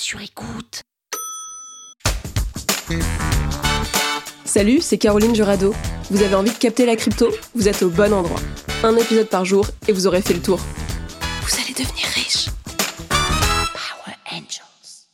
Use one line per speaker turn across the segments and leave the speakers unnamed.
sur écoute.
Salut, c'est Caroline Jurado. Vous avez envie de capter la crypto? Vous êtes au bon endroit. Un épisode par jour et vous aurez fait le tour.
Vous allez devenir riche. Power Angels.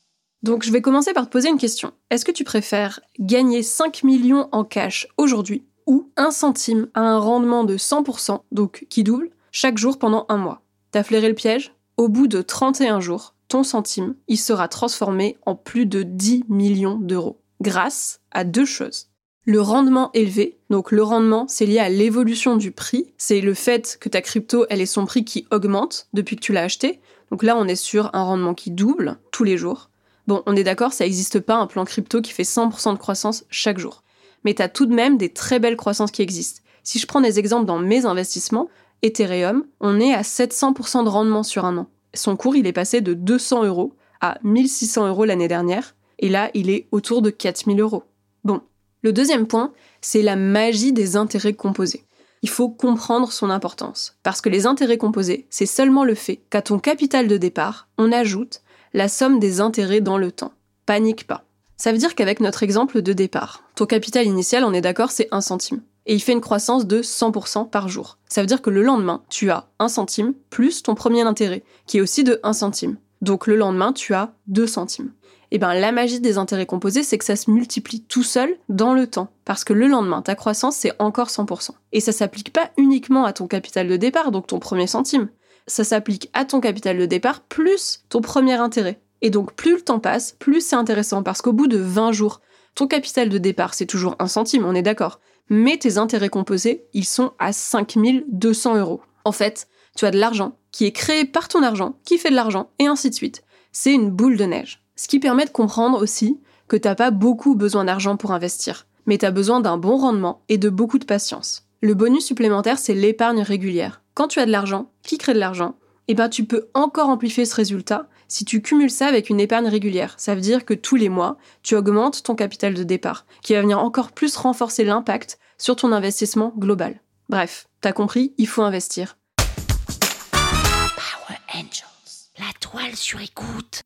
Donc je vais commencer par te poser une question. Est-ce que tu préfères gagner 5 millions en cash aujourd'hui ou 1 centime à un rendement de 100%, donc qui double, chaque jour pendant un mois? T'as flairé le piège? Au bout de 31 jours, ton centime, il sera transformé en plus de 10 millions d'euros grâce à deux choses le rendement élevé. Donc le rendement, c'est lié à l'évolution du prix. C'est le fait que ta crypto, elle ait son prix qui augmente depuis que tu l'as acheté. Donc là, on est sur un rendement qui double tous les jours. Bon, on est d'accord, ça n'existe pas un plan crypto qui fait 100% de croissance chaque jour. Mais tu as tout de même des très belles croissances qui existent. Si je prends des exemples dans mes investissements, Ethereum, on est à 700% de rendement sur un an. Son cours, il est passé de 200 euros à 1600 euros l'année dernière. Et là, il est autour de 4000 euros. Bon, le deuxième point, c'est la magie des intérêts composés. Il faut comprendre son importance, parce que les intérêts composés, c'est seulement le fait qu'à ton capital de départ, on ajoute la somme des intérêts dans le temps. Panique pas. Ça veut dire qu'avec notre exemple de départ, ton capital initial, on est d'accord, c'est 1 centime. Et il fait une croissance de 100% par jour. Ça veut dire que le lendemain, tu as 1 centime plus ton premier intérêt, qui est aussi de 1 centime. Donc le lendemain, tu as 2 centimes eh ben, la magie des intérêts composés, c'est que ça se multiplie tout seul dans le temps. Parce que le lendemain, ta croissance, c'est encore 100%. Et ça s'applique pas uniquement à ton capital de départ, donc ton premier centime. Ça s'applique à ton capital de départ plus ton premier intérêt. Et donc, plus le temps passe, plus c'est intéressant. Parce qu'au bout de 20 jours, ton capital de départ, c'est toujours un centime, on est d'accord. Mais tes intérêts composés, ils sont à 5200 euros. En fait, tu as de l'argent qui est créé par ton argent, qui fait de l'argent, et ainsi de suite. C'est une boule de neige. Ce qui permet de comprendre aussi que t'as pas beaucoup besoin d'argent pour investir, mais tu as besoin d'un bon rendement et de beaucoup de patience. Le bonus supplémentaire, c'est l'épargne régulière. Quand tu as de l'argent, qui crée de l'argent, eh ben tu peux encore amplifier ce résultat si tu cumules ça avec une épargne régulière. Ça veut dire que tous les mois, tu augmentes ton capital de départ, qui va venir encore plus renforcer l'impact sur ton investissement global. Bref, t'as compris, il faut investir.
Power Angels, la toile sur écoute.